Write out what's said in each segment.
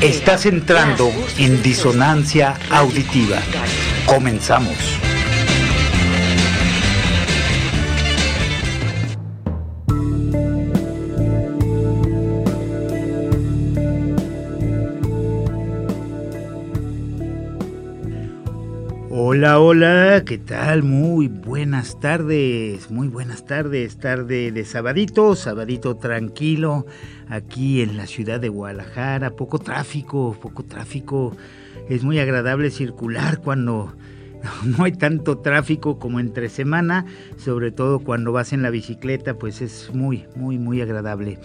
Estás entrando en disonancia auditiva. Comenzamos. Hola, hola, ¿qué tal? Muy buenas tardes, muy buenas tardes, tarde de sabadito, sabadito tranquilo, aquí en la ciudad de Guadalajara, poco tráfico, poco tráfico, es muy agradable circular cuando no hay tanto tráfico como entre semana, sobre todo cuando vas en la bicicleta, pues es muy, muy, muy agradable.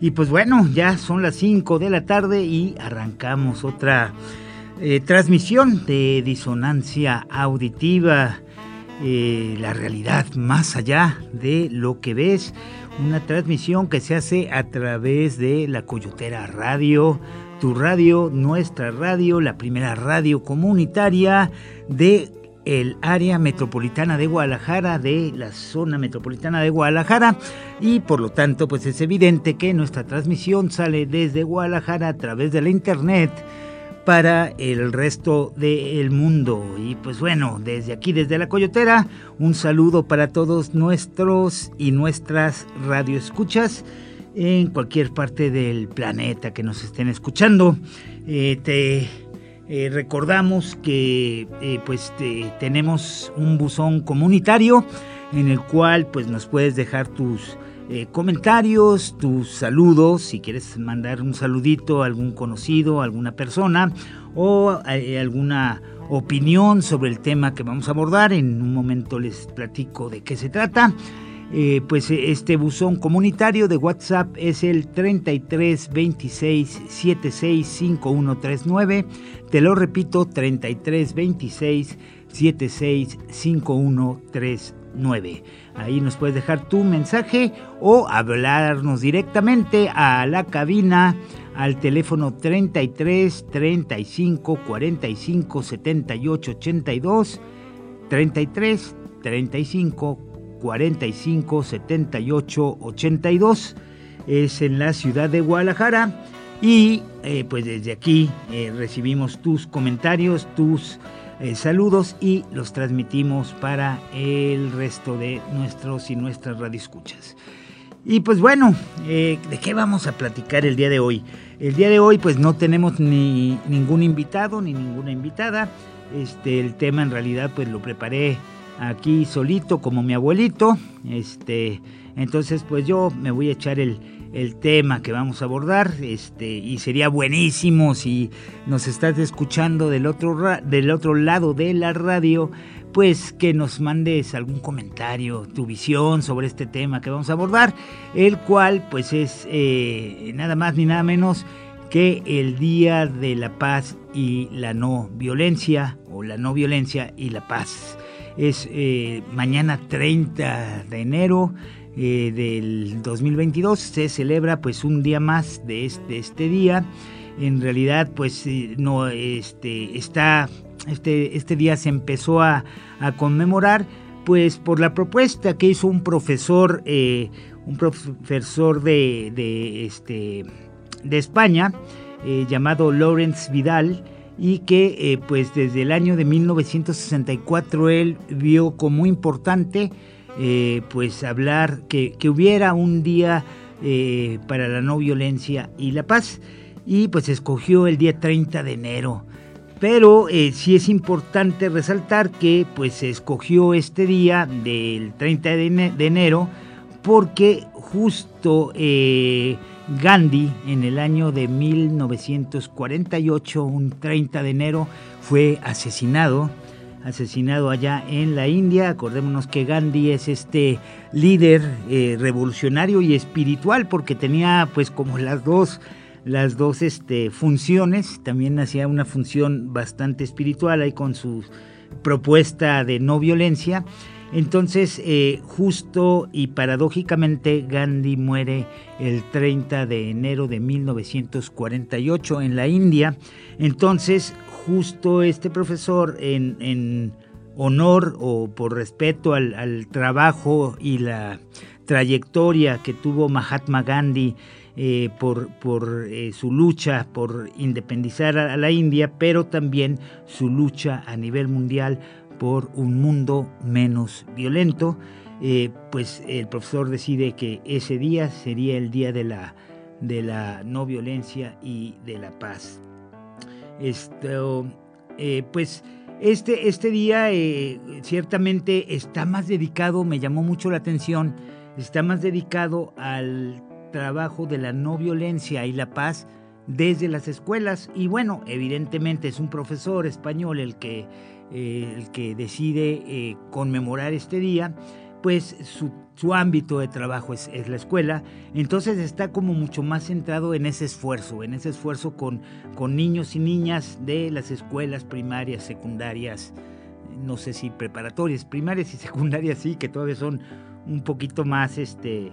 Y pues bueno, ya son las 5 de la tarde y arrancamos otra eh, transmisión de disonancia auditiva, eh, la realidad más allá de lo que ves, una transmisión que se hace a través de la Coyotera Radio, tu radio, nuestra radio, la primera radio comunitaria de el área metropolitana de Guadalajara, de la zona metropolitana de Guadalajara, y por lo tanto, pues es evidente que nuestra transmisión sale desde Guadalajara a través de la internet para el resto del mundo. Y pues bueno, desde aquí, desde la Coyotera, un saludo para todos nuestros y nuestras radioescuchas en cualquier parte del planeta que nos estén escuchando. Eh, te eh, recordamos que eh, pues tenemos un buzón comunitario en el cual pues nos puedes dejar tus eh, comentarios, tus saludos, si quieres mandar un saludito a algún conocido, a alguna persona o eh, alguna opinión sobre el tema que vamos a abordar. En un momento les platico de qué se trata. Eh, pues este buzón comunitario de WhatsApp es el 33 26 76 5139. Te lo repito, 33 26 76 5139. Ahí nos puedes dejar tu mensaje o hablarnos directamente a la cabina al teléfono 33 35 45 78 82 33 35 45 78 82 es en la ciudad de Guadalajara y eh, pues desde aquí eh, recibimos tus comentarios, tus eh, saludos y los transmitimos para el resto de nuestros y nuestras radioescuchas. Y pues bueno, eh, ¿de qué vamos a platicar el día de hoy? El día de hoy pues no tenemos ni ningún invitado ni ninguna invitada. Este, el tema en realidad pues lo preparé aquí solito como mi abuelito. Este, entonces pues yo me voy a echar el, el tema que vamos a abordar este, y sería buenísimo si nos estás escuchando del otro, del otro lado de la radio, pues que nos mandes algún comentario, tu visión sobre este tema que vamos a abordar, el cual pues es eh, nada más ni nada menos que el Día de la Paz y la No Violencia, o la No Violencia y la Paz. Es eh, mañana 30 de enero eh, del 2022 se celebra pues un día más de este, este día. En realidad pues eh, no este, está, este, este día se empezó a, conmemorar pues por la propuesta que hizo un profesor, eh, un profesor de, este, de España llamado Lawrence Vidal, y que pues desde el año de 1964 él vio como importante eh, pues hablar que, hubiera un día eh, para la no violencia y la paz y pues escogió el día 30 de enero. Pero eh, sí es importante resaltar que pues se escogió este día del 30 de, enero porque justo Gandhi en el año de 1948, un 30 de enero, fue asesinado asesinado allá en la India. Acordémonos que Gandhi es este líder eh, revolucionario y espiritual porque tenía pues como las dos las dos este, funciones, también hacía una función bastante espiritual ahí con su propuesta de no violencia. Entonces, eh, justo y paradójicamente, Gandhi muere el 30 de enero de 1948 en la India. Entonces, justo este profesor en, honor o por respeto al, trabajo y la trayectoria que tuvo Mahatma Gandhi eh, por, eh, su lucha por independizar a, la India, pero también su lucha a nivel mundial por un mundo menos violento. Eh, pues el profesor decide que ese día sería el día de la, de la no violencia y de la paz. Esto, pues este, este día ciertamente está más dedicado, me llamó mucho la atención, está más dedicado al trabajo de la no violencia y la paz desde las escuelas. Y bueno, evidentemente es un profesor español el que, eh, el que decide eh, conmemorar este día, pues su, ámbito de trabajo es, la escuela. Entonces está como mucho más centrado en ese esfuerzo, en ese esfuerzo con, con niños y niñas de las escuelas primarias, secundarias, no sé si preparatorias, primarias y secundarias sí, que todavía son un poquito más este,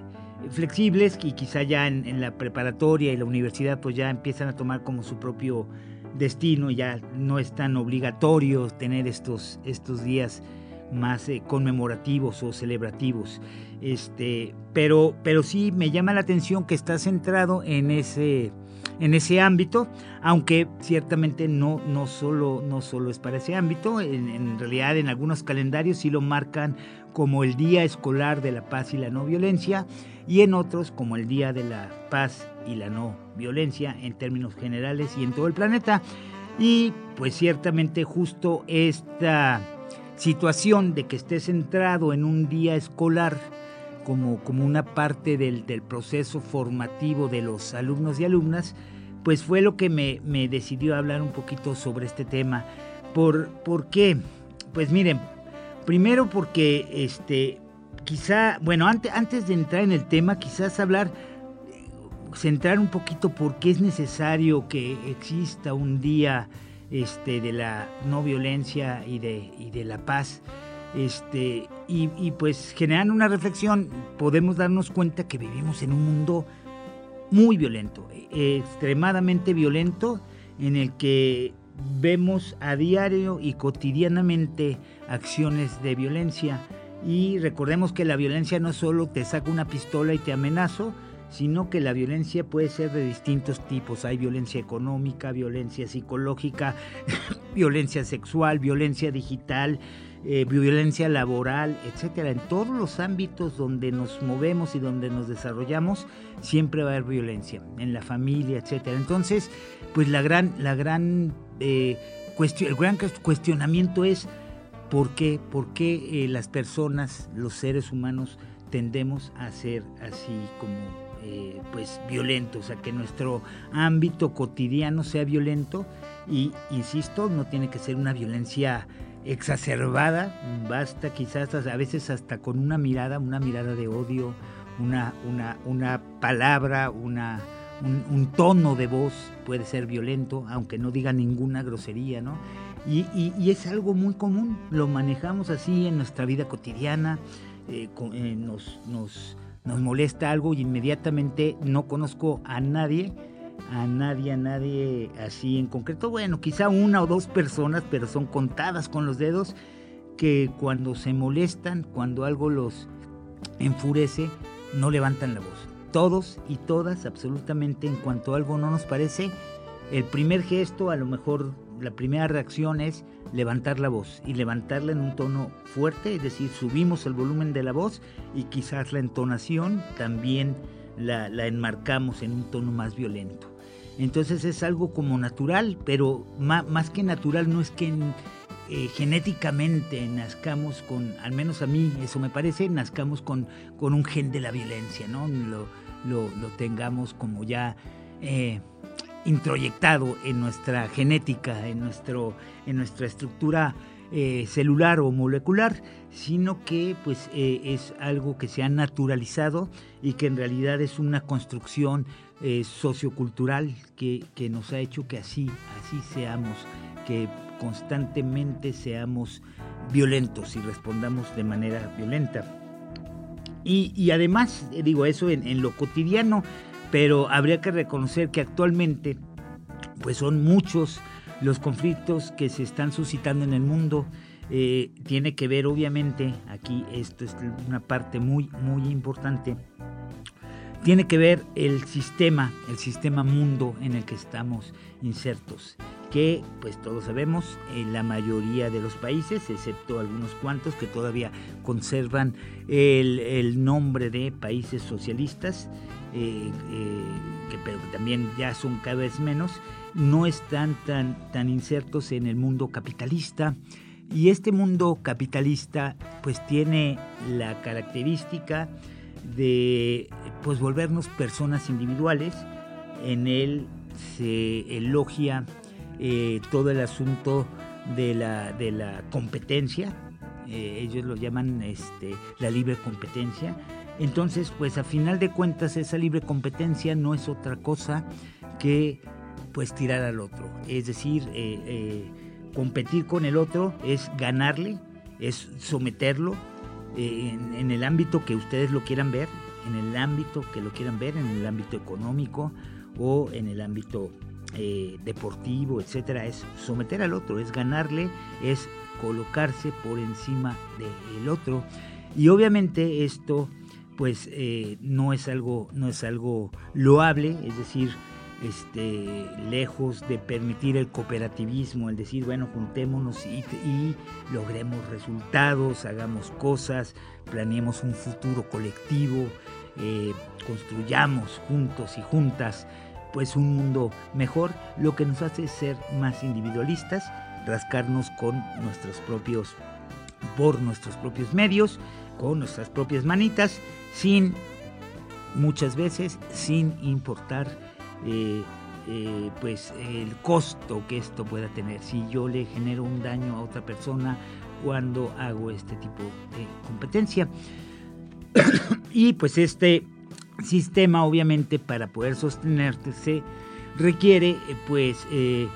flexibles y quizá ya en, la preparatoria y la universidad pues ya empiezan a tomar como su propio destino, ya no es tan obligatorio tener estos, estos días más eh, conmemorativos o celebrativos. Este, pero, pero sí me llama la atención que está centrado en ese, en ese ámbito, aunque ciertamente no, no, solo, no solo es para ese ámbito, en, en realidad en algunos calendarios sí lo marcan como el Día Escolar de la Paz y la No Violencia, y en otros como el Día de la Paz y la No Violencia en términos generales y en todo el planeta. Y pues ciertamente justo esta situación de que esté centrado en un día escolar como, como una parte del, proceso formativo de los alumnos y alumnas, pues fue lo que me, me decidió hablar un poquito sobre este tema. ¿Por, ¿Por qué? Pues miren, primero porque este, quizá, bueno, antes, antes de entrar en el tema, quizás hablar, centrar un poquito por qué es necesario que exista un día este, de la no violencia y de, de la paz. Este, y, pues generando una reflexión, podemos darnos cuenta que vivimos en un mundo muy violento, extremadamente violento, en el que vemos a diario y cotidianamente acciones de violencia y recordemos que la violencia no solo te saca una pistola y te amenazo, sino que la violencia puede ser de distintos tipos. Hay violencia económica, violencia psicológica, violencia sexual, violencia digital, eh, violencia laboral, etcétera. En todos los ámbitos donde nos movemos y donde nos desarrollamos, siempre va a haber violencia, en la familia, etcétera. Entonces, pues la gran, la gran, eh, el gran cuestionamiento es ¿Por qué, ¿Por qué eh, las personas, los seres humanos, tendemos a ser así como eh, pues violentos, a que nuestro ámbito cotidiano sea violento y insisto, no tiene que ser una violencia exacerbada, basta quizás a veces hasta con una mirada, una mirada de odio, una, una, una palabra, una, un, un, tono de voz puede ser violento, aunque no diga ninguna grosería, ¿no? Y, es algo muy común, lo manejamos así en nuestra vida cotidiana, eh, eh, nos, nos, nos, molesta algo y inmediatamente no conozco a nadie, a nadie, a nadie así en concreto. Bueno, quizá una o dos personas, pero son contadas con los dedos, que cuando se molestan, cuando algo los enfurece, no levantan la voz. Todos y todas, absolutamente, en cuanto algo no nos parece, el primer gesto a lo mejor la primera reacción es levantar la voz y levantarla en un tono fuerte, es decir, subimos el volumen de la voz y quizás la entonación también la, enmarcamos en un tono más violento. Entonces es algo como natural, pero más, que natural no es que eh, genéticamente nazcamos con, al menos a mí eso me parece, nazcamos con, con un gen de la violencia, ¿no? Lo, lo, tengamos como ya... Eh, introyectado en nuestra genética, en, nuestro, en nuestra estructura eh, celular o molecular, sino que pues eh, es algo que se ha naturalizado y que en realidad es una construcción eh, sociocultural que, que, nos ha hecho que así, así seamos, que constantemente seamos violentos y respondamos de manera violenta. Y, y además, digo, eso en, en lo cotidiano pero habría que reconocer que actualmente pues son muchos los conflictos que se están suscitando en el mundo. eh, tiene que ver obviamente, aquí esto es una parte muy, muy importante, tiene que ver el sistema, el sistema mundo en el que estamos insertos, que pues todos sabemos, en la mayoría de los países, excepto algunos cuantos que todavía conservan el, nombre de países socialistas, eh, eh, que, pero también ya son cada vez menos, no están tan, tan insertos en el mundo capitalista. Y este mundo capitalista pues tiene la característica de pues volvernos personas individuales. En él se elogia eh, todo el asunto de la, de la competencia, ellos lo llaman este, la libre competencia. Entonces, pues a final de cuentas esa libre competencia no es otra cosa que pues tirar al otro. Es decir, eh, competir con el otro es ganarle, es someterlo, en, el ámbito que ustedes lo quieran ver, en el ámbito que lo quieran ver, en el ámbito económico o en el ámbito eh, deportivo, etcétera, es someter al otro, es ganarle, es colocarse por encima del otro. Y obviamente esto pues eh, no es algo no es algo loable es decir este, lejos de permitir el cooperativismo, el decir, bueno, juntémonos y, logremos resultados, hagamos cosas, planeemos un futuro colectivo, eh, construyamos juntos y juntas pues un mundo mejor, lo que nos hace ser más individualistas, rascarnos con nuestros propios, por nuestros propios medios, con nuestras propias manitas, sin, muchas veces, sin importar eh, eh, pues el costo que esto pueda tener. Si yo le genero un daño a otra persona cuando hago este tipo de competencia. y pues este sistema obviamente para poder sostenerse requiere pues eh,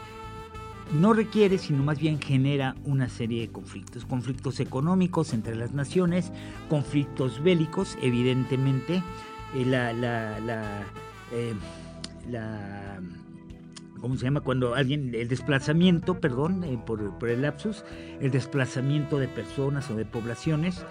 no requiere sino más bien genera una serie de conflictos conflictos económicos entre las naciones conflictos bélicos evidentemente la, la, la la ¿cómo se llama? Cuando alguien, el desplazamiento, perdón, eh, por, por, el lapsus, el desplazamiento de personas o de poblaciones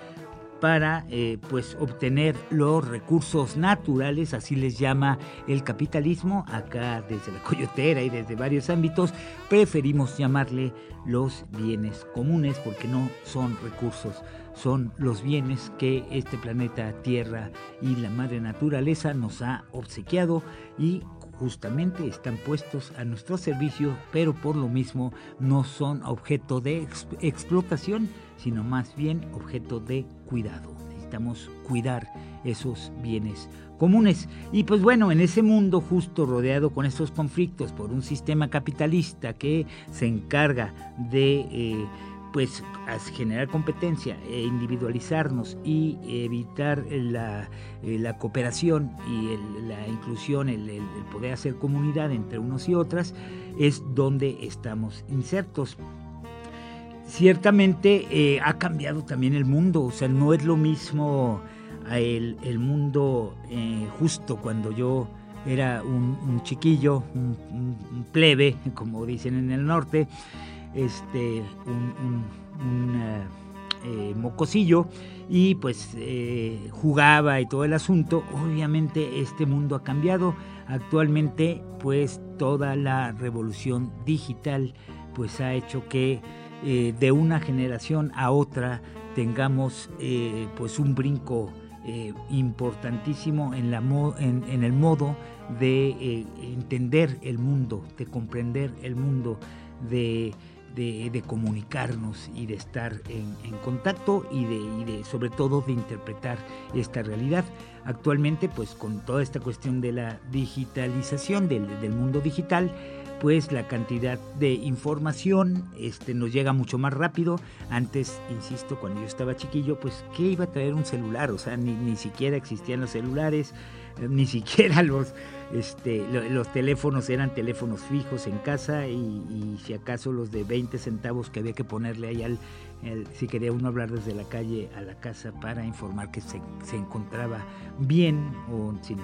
para eh, pues obtener los recursos naturales, así les llama el capitalismo, acá desde la coyotera y desde varios ámbitos, preferimos llamarle los bienes comunes porque no son recursos, son los bienes que este planeta Tierra y la madre naturaleza nos ha obsequiado y justamente están puestos a nuestro servicio, pero por lo mismo no son objeto de explotación, sino más bien objeto de cuidado. Necesitamos cuidar esos bienes comunes. Y pues bueno, en ese mundo justo rodeado con estos conflictos por un sistema capitalista que se encarga de... Eh, pues generar competencia e individualizarnos y evitar la, eh, cooperación y la inclusión, el, poder hacer comunidad entre unos y otras, es donde estamos insertos. Ciertamente eh, ha cambiado también el mundo, o sea, no es lo mismo el, mundo eh, justo cuando yo era un, chiquillo, un plebe, como dicen en el norte, este, un, eh, eh, mocosillo y pues eh, jugaba y todo el asunto. Obviamente este mundo ha cambiado. Actualmente pues toda la revolución digital pues ha hecho que de una generación a otra tengamos pues un brinco importantísimo en, la en, el modo de entender el mundo, de comprender el mundo, de de, comunicarnos y de estar en, contacto y de, sobre todo de interpretar esta realidad. Actualmente, pues con toda esta cuestión de la digitalización del, mundo digital, pues la cantidad de información este, nos llega mucho más rápido. Antes, insisto, cuando yo estaba chiquillo, pues ¿qué iba a traer un celular? O sea, ni, ni siquiera existían los celulares, eh, ni siquiera los este, los teléfonos eran teléfonos fijos en casa y, si acaso los de 20 centavos que había que ponerle ahí al, si quería uno hablar desde la calle a la casa para informar que se, se encontraba bien o si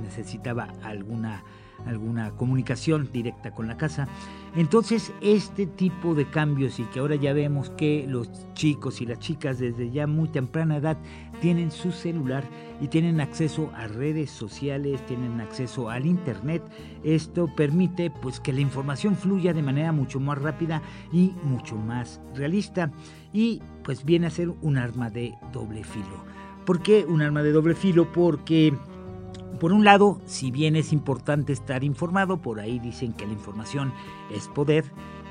necesitaba alguna alguna comunicación directa con la casa. Entonces, este tipo de cambios y que ahora ya vemos que los chicos y las chicas desde ya muy temprana edad tienen su celular y tienen acceso a redes sociales, tienen acceso al internet, esto permite pues que la información fluya de manera mucho más rápida y mucho más realista y pues viene a ser un arma de doble filo. ¿Por qué un arma de doble filo? Porque por un lado, si bien es importante estar informado, por ahí dicen que la información es poder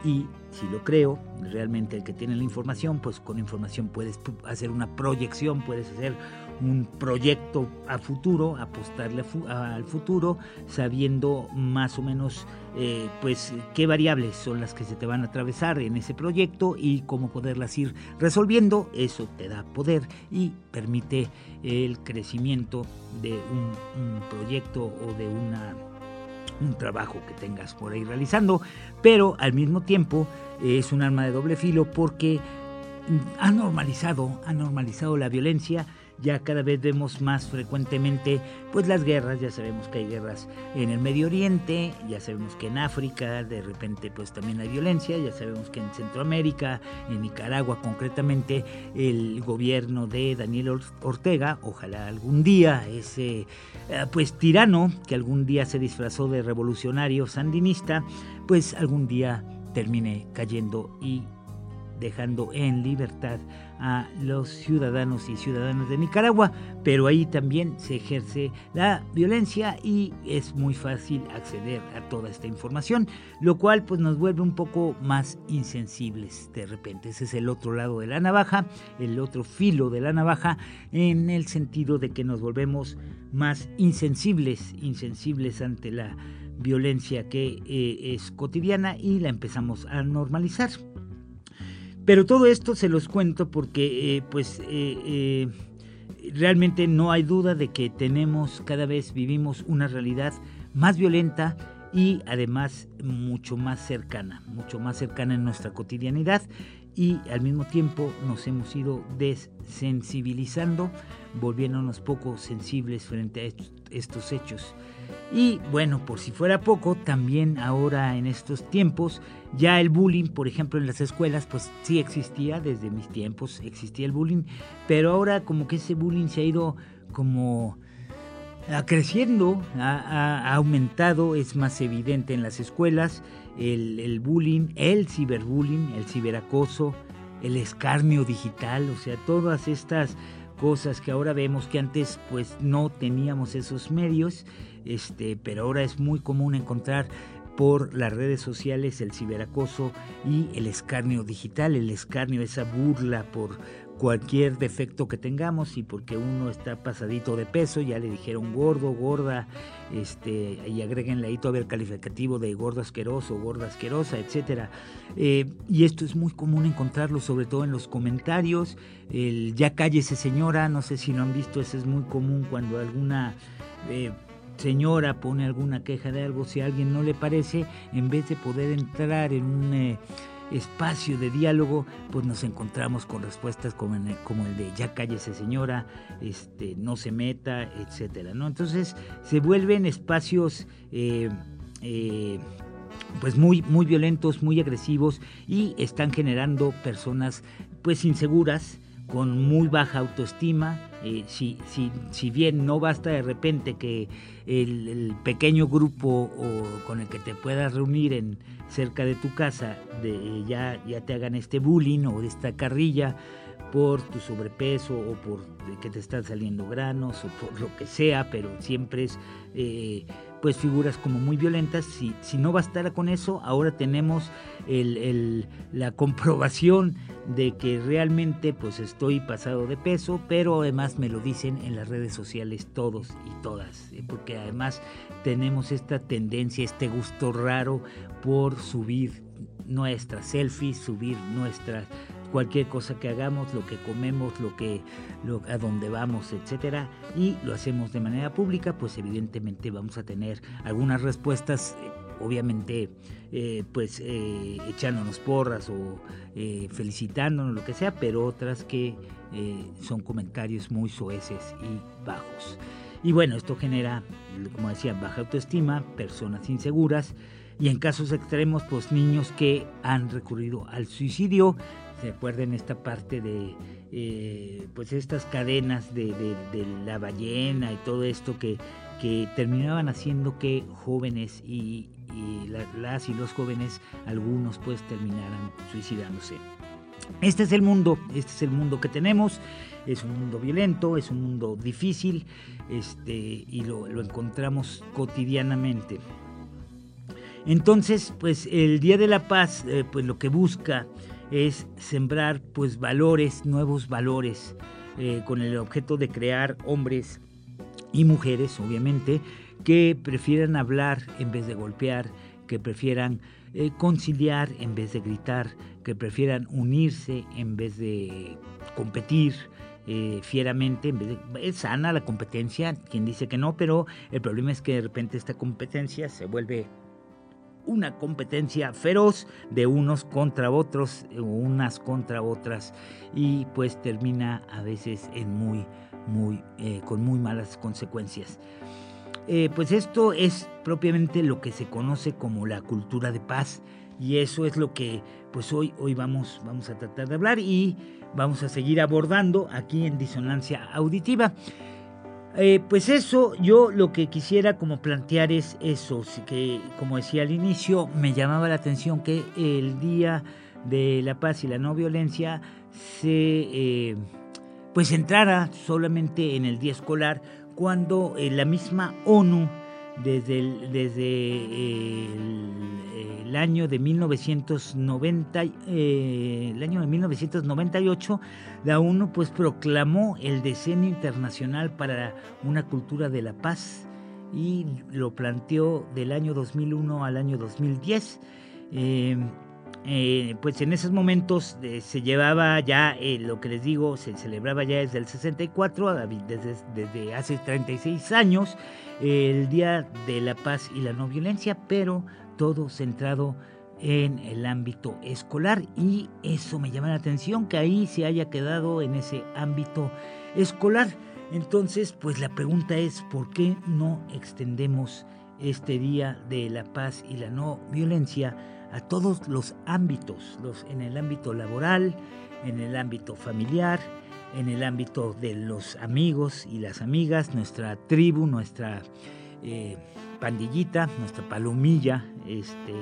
y si lo creo, realmente el que tiene la información, pues con información puedes hacer una proyección, puedes hacer un proyecto a futuro, apostarle al futuro, sabiendo más o menos eh, pues qué variables son las que se te van a atravesar en ese proyecto y cómo poderlas ir resolviendo. Eso te da poder y permite el crecimiento de un, proyecto o de una un trabajo que tengas por ahí realizando, pero al mismo tiempo es un arma de doble filo porque ha normalizado, ha normalizado la violencia ya cada vez vemos más frecuentemente pues las guerras, ya sabemos que hay guerras en el Medio Oriente, ya sabemos que en África de repente pues también hay violencia, ya sabemos que en Centroamérica, en Nicaragua concretamente, el gobierno de Daniel Ortega, ojalá algún día ese eh, pues tirano que algún día se disfrazó de revolucionario sandinista, pues algún día termine cayendo y dejando en libertad a los ciudadanos y ciudadanas de Nicaragua, pero ahí también se ejerce la violencia y es muy fácil acceder a toda esta información, lo cual pues nos vuelve un poco más insensibles de repente. Ese es el otro lado de la navaja, el otro filo de la navaja, en el sentido de que nos volvemos más insensibles, insensibles ante la violencia que eh, es cotidiana y la empezamos a normalizar. Pero todo esto se los cuento porque, eh, pues, eh, eh, realmente no hay duda de que tenemos, cada vez vivimos una realidad más violenta y además mucho más cercana, mucho más cercana en nuestra cotidianidad y al mismo tiempo nos hemos ido desensibilizando, volviéndonos poco sensibles frente a estos hechos. Y bueno, por si fuera poco, también ahora en estos tiempos, ya el bullying, por ejemplo, en las escuelas, pues sí existía, desde mis tiempos existía el bullying, pero ahora como que ese bullying se ha ido como creciendo, ha, aumentado, es más evidente en las escuelas, el, bullying, el ciberbullying, el ciberacoso, el escarnio digital, o sea, todas estas cosas que ahora vemos que antes pues no teníamos esos medios este, pero ahora es muy común encontrar por las redes sociales el ciberacoso y el escarnio digital, el escarnio, esa burla por cualquier defecto que tengamos y porque uno está pasadito de peso, ya le dijeron gordo, gorda, este, y agréguenle ahí todavía el calificativo de gordo asqueroso, gorda asquerosa, etcétera. Eh, y esto es muy común encontrarlo, sobre todo en los comentarios. El ya cállese señora, no sé si lo han visto, ese es muy común cuando alguna eh, señora pone alguna queja de algo, si a alguien no le parece, en vez de poder entrar en un eh, espacio de diálogo, pues nos encontramos con respuestas como, el, como el de ya cállese señora, este, no se meta, etcétera, ¿no? Entonces se vuelven espacios eh, eh, pues muy, muy violentos, muy agresivos y están generando personas pues inseguras, con muy baja autoestima, eh, si, si, si, bien no basta de repente que el, pequeño grupo o con el que te puedas reunir en cerca de tu casa de, ya, ya te hagan este bullying o esta carrilla por tu sobrepeso o por que te están saliendo granos o por lo que sea, pero siempre es eh, pues figuras como muy violentas. Si, si no bastara con eso, ahora tenemos el, la comprobación de que realmente pues estoy pasado de peso, pero además me lo dicen en las redes sociales todos y todas, ¿eh? porque además tenemos esta tendencia, este gusto raro por subir nuestras selfies, subir nuestras cualquier cosa que hagamos, lo que comemos, lo que a dónde vamos, etcétera, y lo hacemos de manera pública, pues evidentemente vamos a tener algunas respuestas eh, obviamente eh, pues eh, echándonos porras o eh, felicitándonos, lo que sea, pero otras que son comentarios muy soeces y bajos. Y bueno, esto genera, como decía, baja autoestima, personas inseguras y en casos extremos, pues niños que han recurrido al suicidio. Se acuerden esta parte de, pues estas cadenas de, la ballena y todo esto que, que terminaban haciendo que jóvenes y, y las y los jóvenes, algunos pues terminaran suicidándose. Este es el mundo, este es el mundo que tenemos, es un mundo violento, es un mundo difícil, este, y lo, encontramos cotidianamente. Entonces, pues el Día de la Paz, eh, pues lo que busca es sembrar pues valores, nuevos valores, eh, con el objeto de crear hombres y mujeres, obviamente, que prefieran hablar en vez de golpear, que prefieran eh, conciliar en vez de gritar, que prefieran unirse en vez de competir eh, fieramente. Es sana la competencia, quien dice que no, pero el problema es que de repente esta competencia se vuelve una competencia feroz de unos contra otros, unas contra otras, y pues termina a veces en muy, muy, eh, con muy malas consecuencias. Eh, pues esto es propiamente lo que se conoce como la cultura de paz y eso es lo que pues hoy, hoy vamos, vamos a tratar de hablar y vamos a seguir abordando aquí en Disonancia Auditiva. Eh, pues eso, yo lo que quisiera como plantear es eso, que como decía al inicio, me llamaba la atención que el Día de la Paz y la No Violencia se eh, pues entrara solamente en el día escolar cuando eh, la misma ONU, desde el, desde el, año de 1990, eh, el año de 1998, la ONU pues proclamó el Decenio Internacional para una Cultura de la Paz y lo planteó del año 2001 al año 2010. Eh, pues en esos momentos eh, se llevaba ya, eh, lo que les digo, se celebraba ya desde el 64, desde, desde hace 36 años, el Día de la Paz y la No Violencia, pero todo centrado en el ámbito escolar y eso me llama la atención que ahí se haya quedado en ese ámbito escolar. Entonces, pues la pregunta es, ¿por qué no extendemos este Día de la Paz y la No Violencia? A todos los ámbitos, en el ámbito laboral, en el ámbito familiar, en el ámbito de los amigos y las amigas, nuestra tribu, nuestra eh, pandillita, nuestra palomilla, este,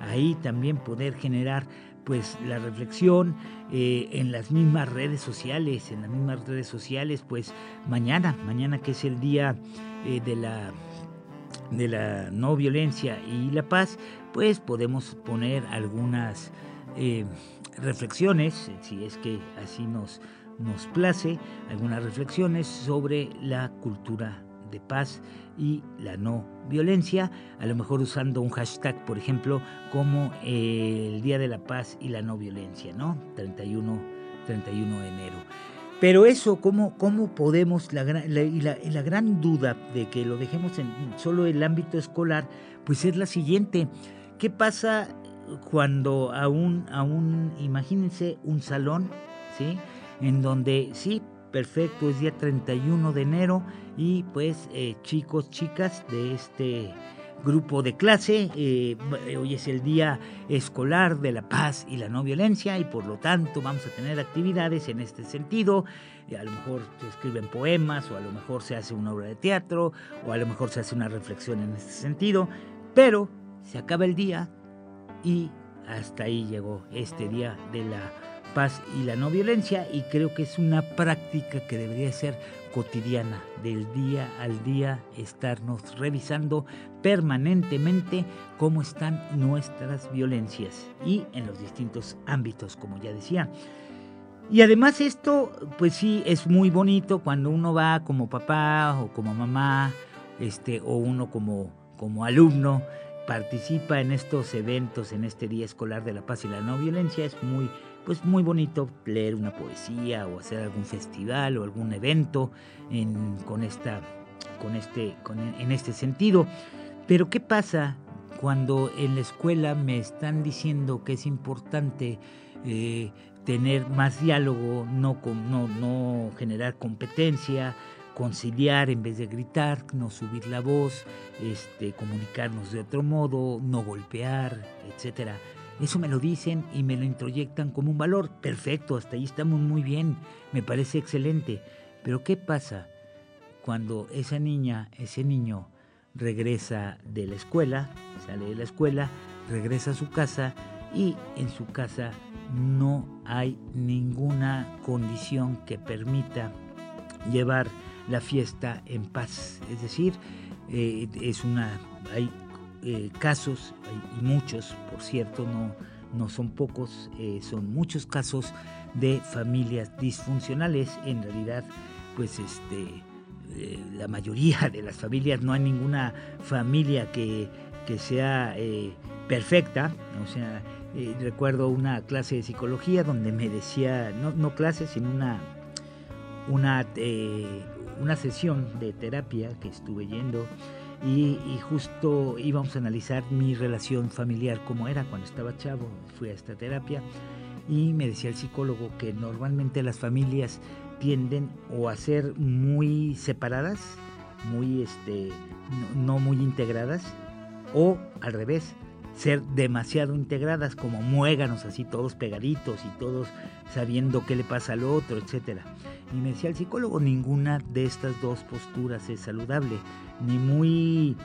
ahí también poder generar pues la reflexión eh, en las mismas redes sociales, en las mismas redes sociales, pues mañana, mañana que es el día eh, de la de la no violencia y la paz, pues podemos poner algunas eh, reflexiones, si es que así nos, nos place, algunas reflexiones sobre la cultura de paz y la no violencia, a lo mejor usando un hashtag, por ejemplo, como el Día de la Paz y la no violencia, ¿no? 31, 31 de enero. Pero eso, ¿cómo, cómo podemos, la, la, y, la, la, gran duda de que lo dejemos en solo el ámbito escolar, pues es la siguiente. ¿Qué pasa cuando aún, aún, imagínense un salón, ¿sí? En donde, sí, perfecto, es día 31 de enero y pues eh, chicos, chicas de este grupo de clase. Eh, hoy es el día escolar de la paz y la no violencia y por lo tanto vamos a tener actividades en este sentido. Eh, a lo mejor se escriben poemas o a lo mejor se hace una obra de teatro o a lo mejor se hace una reflexión en este sentido. Pero se acaba el día y hasta ahí llegó este día de la paz y la no violencia y creo que es una práctica que debería ser cotidiana, del día al día, estarnos revisando permanentemente cómo están nuestras violencias y en los distintos ámbitos, como ya decía. Y además esto, pues sí, es muy bonito cuando uno va como papá o como mamá, este, o uno como, como alumno, participa en estos eventos, en este Día Escolar de la Paz y la No Violencia, es muy pues muy bonito leer una poesía o hacer algún festival o algún evento con esta, con este, en este sentido. Pero ¿qué pasa cuando en la escuela me están diciendo que es importante eh, tener más diálogo, no, no, no generar competencia, conciliar en vez de gritar, no subir la voz, este, comunicarnos de otro modo, no golpear, etcétera. Eso me lo dicen y me lo introyectan como un valor. Perfecto, hasta ahí estamos muy bien, me parece excelente. Pero ¿qué pasa cuando esa niña, ese niño regresa de la escuela, sale de la escuela, regresa a su casa y en su casa no hay ninguna condición que permita llevar la fiesta en paz. Es decir, eh, es una, hay eh, casos, hay muchos, por cierto, no, no son pocos, eh, son muchos casos de familias disfuncionales. En realidad, pues este, la mayoría de las familias, no hay ninguna familia que, que sea perfecta, o sea, recuerdo una clase de psicología donde me decía, no, no clase, sino una, una, una sesión de terapia que estuve yendo y, justo íbamos a analizar mi relación familiar, como era cuando estaba chavo, fui a esta terapia y me decía el psicólogo que normalmente las familias tienden o a ser muy separadas, muy este, no muy integradas, o al revés, ser demasiado integradas como muéganos así todos pegaditos y todos sabiendo qué le pasa al otro, etcétera. Y me decía el psicólogo, ninguna de estas dos posturas es saludable, ni muy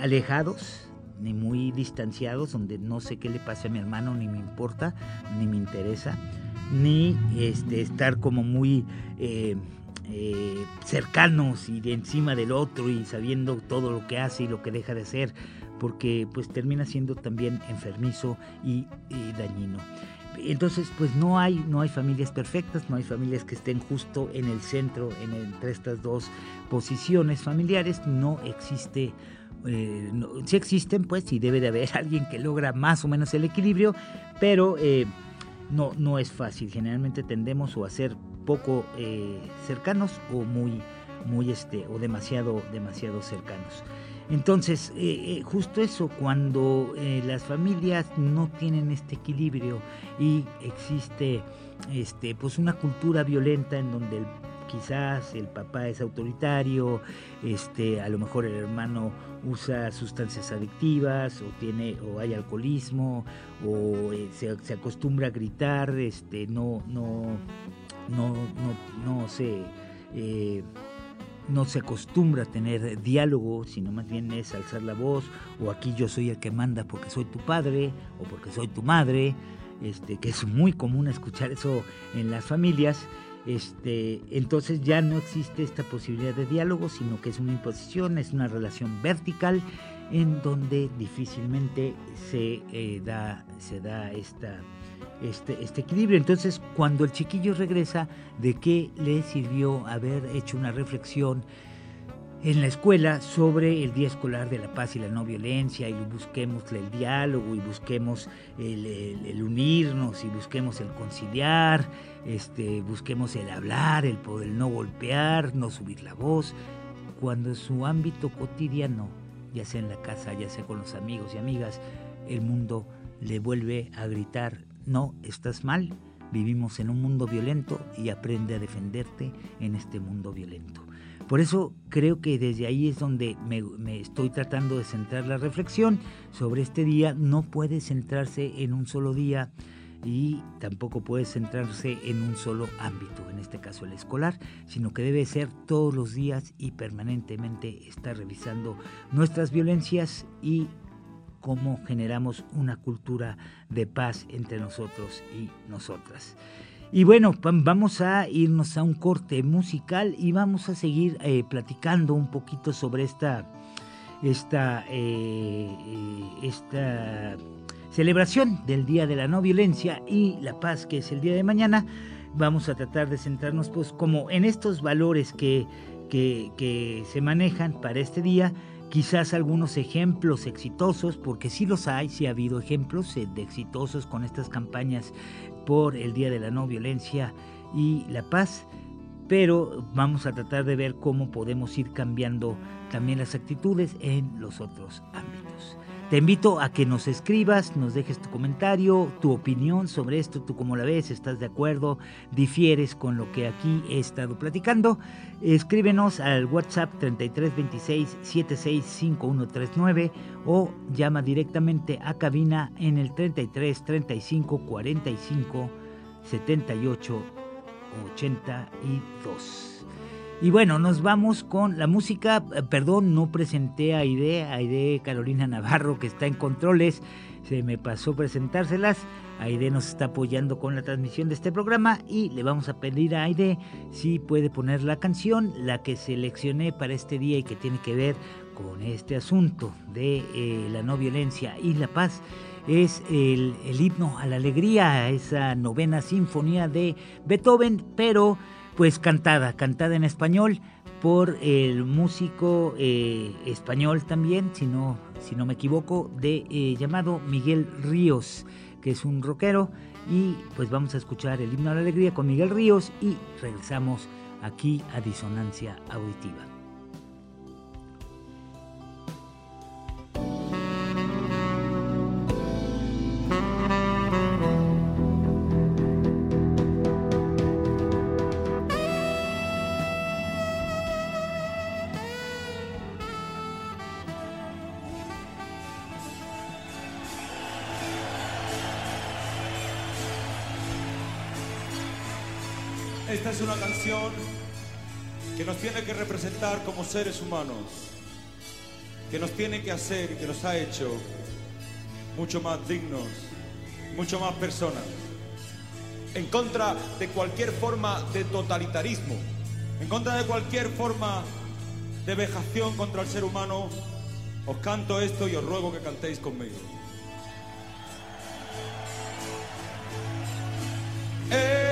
alejados, ni muy distanciados, donde no sé qué le pasa a mi hermano, ni me importa, ni me interesa, ni este, estar como muy eh, eh, cercanos y de encima del otro y sabiendo todo lo que hace y lo que deja de hacer, porque pues termina siendo también enfermizo y dañino. Entonces, pues no hay, no hay familias perfectas, no hay familias que estén justo en el centro, en, entre estas dos posiciones familiares, no existe eh, sí existen, pues, y debe de haber alguien que logra más o menos el equilibrio, pero eh, no, no es fácil. Generalmente tendemos a ser poco eh, cercanos o muy, muy este, o demasiado, demasiado cercanos. Entonces, eh, eh, justo eso, cuando eh, las familias no tienen este equilibrio y existe este, pues una cultura violenta en donde quizás el papá es autoritario, este, a lo mejor el hermano usa sustancias adictivas o tiene o hay alcoholismo o se, se, acostumbra a gritar, este, no, no, no, no, no se no se acostumbra a tener diálogo, sino más bien es alzar la voz, o aquí yo soy el que manda porque soy tu padre, o porque soy tu madre, este, que es muy común escuchar eso en las familias. Este, entonces ya no existe esta posibilidad de diálogo, sino que es una imposición, es una relación vertical en donde difícilmente se, eh, da, se da esta este, este, equilibrio. Entonces, cuando el chiquillo regresa, ¿de qué le sirvió haber hecho una reflexión en la escuela sobre el Día Escolar de la Paz y la No Violencia y busquemos el diálogo y busquemos el, unirnos y busquemos el conciliar, este, busquemos el hablar, el poder no golpear, no subir la voz, cuando en su ámbito cotidiano, ya sea en la casa, ya sea con los amigos y amigas, el mundo le vuelve a gritar no, estás mal, vivimos en un mundo violento y aprende a defenderte en este mundo violento. Por eso creo que desde ahí es donde me, estoy tratando de centrar la reflexión sobre este día. No puede centrarse en un solo día y tampoco puede centrarse en un solo ámbito, en este caso el escolar, sino que debe ser todos los días y permanentemente estar revisando nuestras violencias y cómo generamos una cultura de paz entre nosotros y nosotras. Y bueno, vamos a irnos a un corte musical y vamos a seguir eh, platicando un poquito sobre esta, esta, eh, eh, esta celebración del Día de la No Violencia y la Paz, que es el día de mañana. Vamos a tratar de centrarnos pues como en estos valores que, que, que se manejan para este día quizás algunos ejemplos exitosos, porque sí los hay, sí ha habido ejemplos eh, de exitosos con estas campañas por el Día de la No Violencia y la Paz, pero vamos a tratar de ver cómo podemos ir cambiando también las actitudes en los otros ámbitos. Te invito a que nos escribas, nos dejes tu comentario, tu opinión sobre esto, tú cómo la ves, estás de acuerdo, difieres con lo que aquí he estado platicando. Escríbenos al WhatsApp 3326 765139 o llama directamente a cabina en el 33 35 45 78 82. Y bueno, nos vamos con la música. Eh, perdón, no presenté a Aide, Aide Carolina Navarro, que está en controles. Se me pasó presentárselas. Aide nos está apoyando con la transmisión de este programa y le vamos a pedir a Aide si puede poner la canción, la que seleccioné para este día y que tiene que ver con este asunto de eh, la no violencia y la paz. Es el, el himno a la alegría, esa novena sinfonía de Beethoven, pero pues cantada, cantada en español por el músico eh, español también, si no, si no me equivoco, de eh, llamado Miguel Ríos, que es un rockero. Y pues vamos a escuchar el himno a la alegría con Miguel Ríos y regresamos aquí a Disonancia Auditiva. Es una canción que nos tiene que representar como seres humanos, que nos tiene que hacer y que nos ha hecho mucho más dignos, mucho más personas, en contra de cualquier forma de totalitarismo, en contra de cualquier forma de vejación contra el ser humano, os canto esto y os ruego que cantéis conmigo. hermano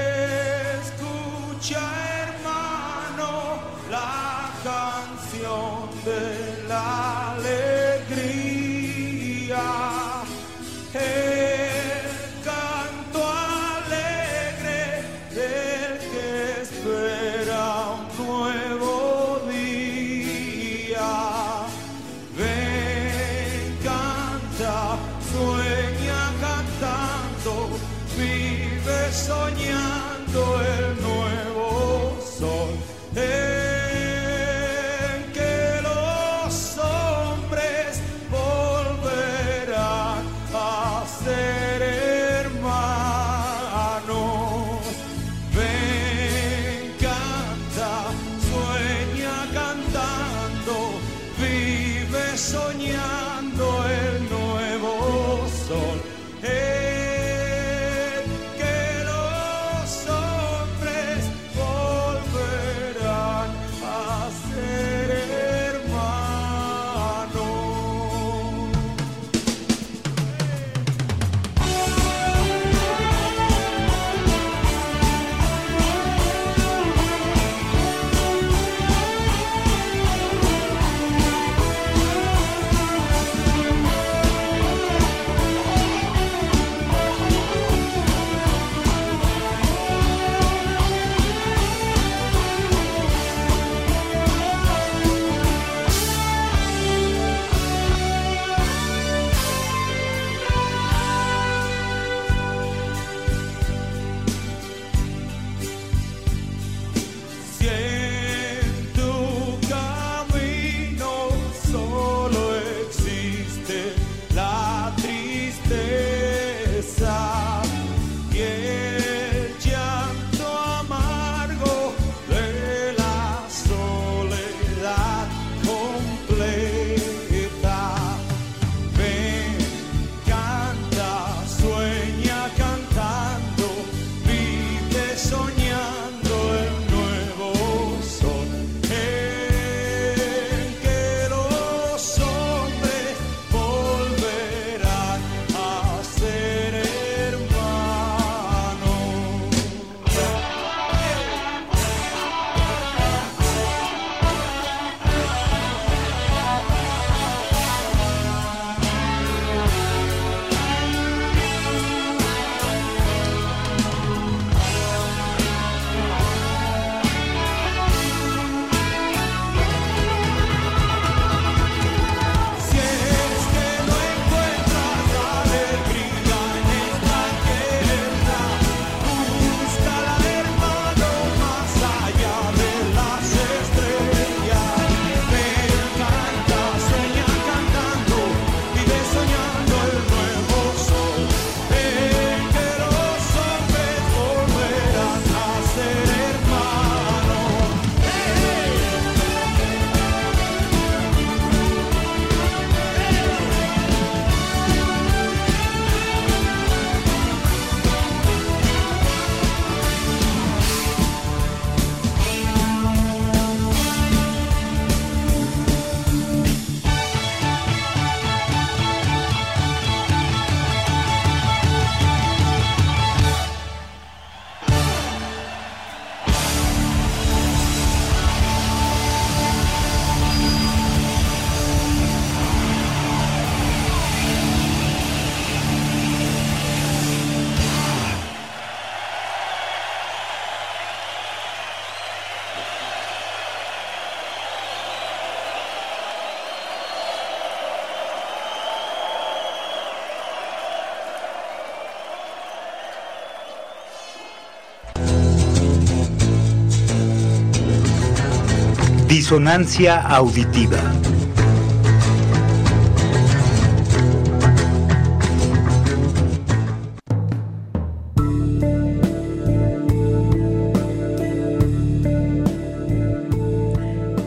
Disonancia auditiva.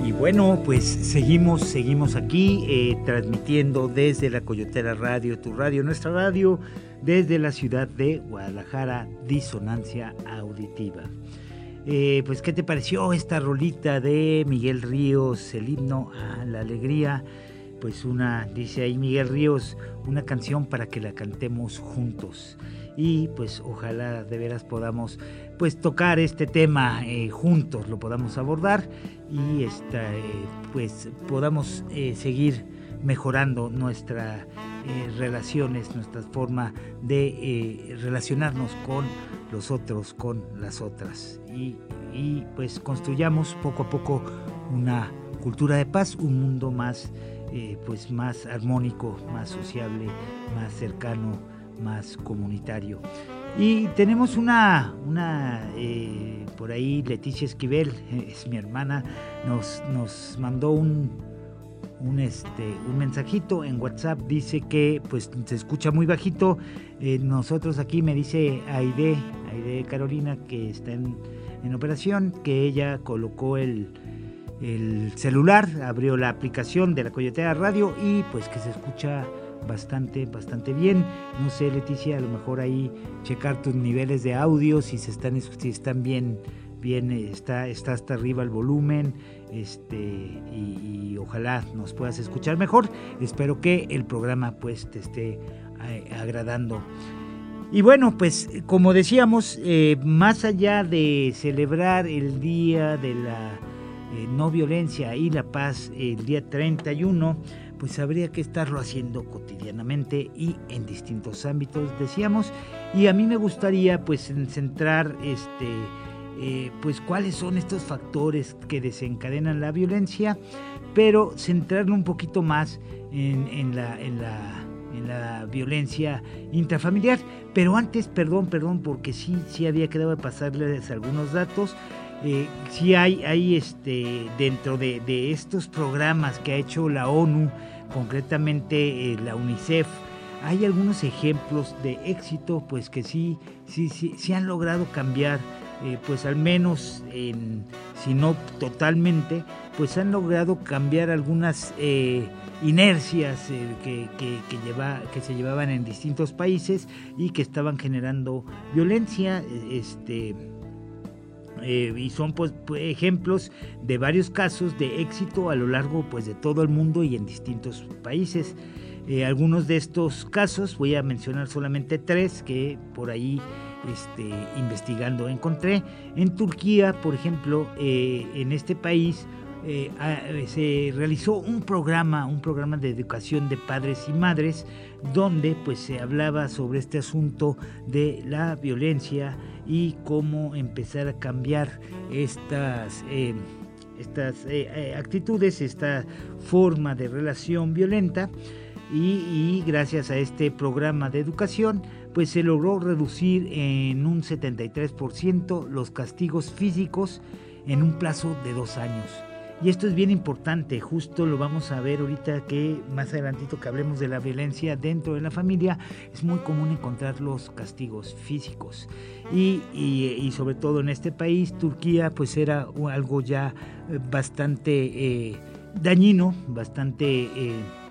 Y Bueno, pues seguimos, seguimos aquí eh, transmitiendo desde la Coyotera Radio, tu radio, nuestra radio, desde la ciudad de Guadalajara, Disonancia Auditiva. Eh, pues, ¿qué te pareció esta rolita de Miguel Ríos, el himno a la alegría? Pues una, dice ahí Miguel Ríos, una canción para que la cantemos juntos. Y pues ojalá de veras podamos pues tocar este tema eh, juntos, lo podamos abordar y esta, pues podamos eh, seguir mejorando nuestras relaciones, nuestra forma de relacionarnos con los otros, con las otras. Y, pues construyamos poco a poco una cultura de paz, un mundo más, pues más armónico, más sociable, más cercano, más comunitario. Y tenemos una, una eh, por ahí, Leticia Esquivel, es mi hermana, nos, nos mandó un, un, este, un mensajito en WhatsApp, dice que pues se escucha muy bajito. Eh, nosotros aquí me dice Aide, Aide Carolina, que está en, en operación, que ella colocó el, el celular, abrió la aplicación de la Coyotea Radio y pues que se escucha bastante, bastante bien. No sé, Leticia, a lo mejor ahí checar tus niveles de audio, si se están, si están bien, bien, está, está hasta arriba el volumen, este, y, ojalá nos puedas escuchar mejor. Espero que el programa pues te esté eh, agradando. Y bueno, pues como decíamos, eh, más allá de celebrar el Día de la eh, No Violencia y la Paz, el día 31, pues habría que estarlo haciendo cotidianamente y en distintos ámbitos, decíamos. Y a mí me gustaría pues centrar este, eh, pues cuáles son estos factores que desencadenan la violencia, pero centrarlo un poquito más en, la... En la en la violencia intrafamiliar. Pero antes, perdón, perdón, porque sí, sí había quedado de pasarles algunos datos. Eh, sí hay, hay este, dentro de, de, estos programas que ha hecho la ONU, concretamente eh, la UNICEF, hay algunos ejemplos de éxito, pues que sí, sí, sí, sí han logrado cambiar, eh, pues al menos, en, si no totalmente, pues han logrado cambiar algunas eh, inercias eh, que, que, lleva, que se llevaban en distintos países y que estaban generando violencia. Este, y son pues, ejemplos de varios casos de éxito a lo largo pues, de todo el mundo y en distintos países. Algunos de estos casos, voy a mencionar solamente tres que por ahí este, investigando encontré. En Turquía, por ejemplo, eh, en este país eh, se realizó un programa, un programa de educación de padres y madres, donde pues se hablaba sobre este asunto de la violencia y cómo empezar a cambiar estas, eh, estas eh, actitudes, esta forma de relación violenta. Y, gracias a este programa de educación, pues se logró reducir en un 73% los castigos físicos en un plazo de dos años. Y esto es bien importante, justo lo vamos a ver ahorita que más adelantito que hablemos de la violencia dentro de la familia, es muy común encontrar los castigos físicos. Y, y, sobre todo en este país, Turquía, pues era algo ya bastante eh, dañino, bastante... Eh,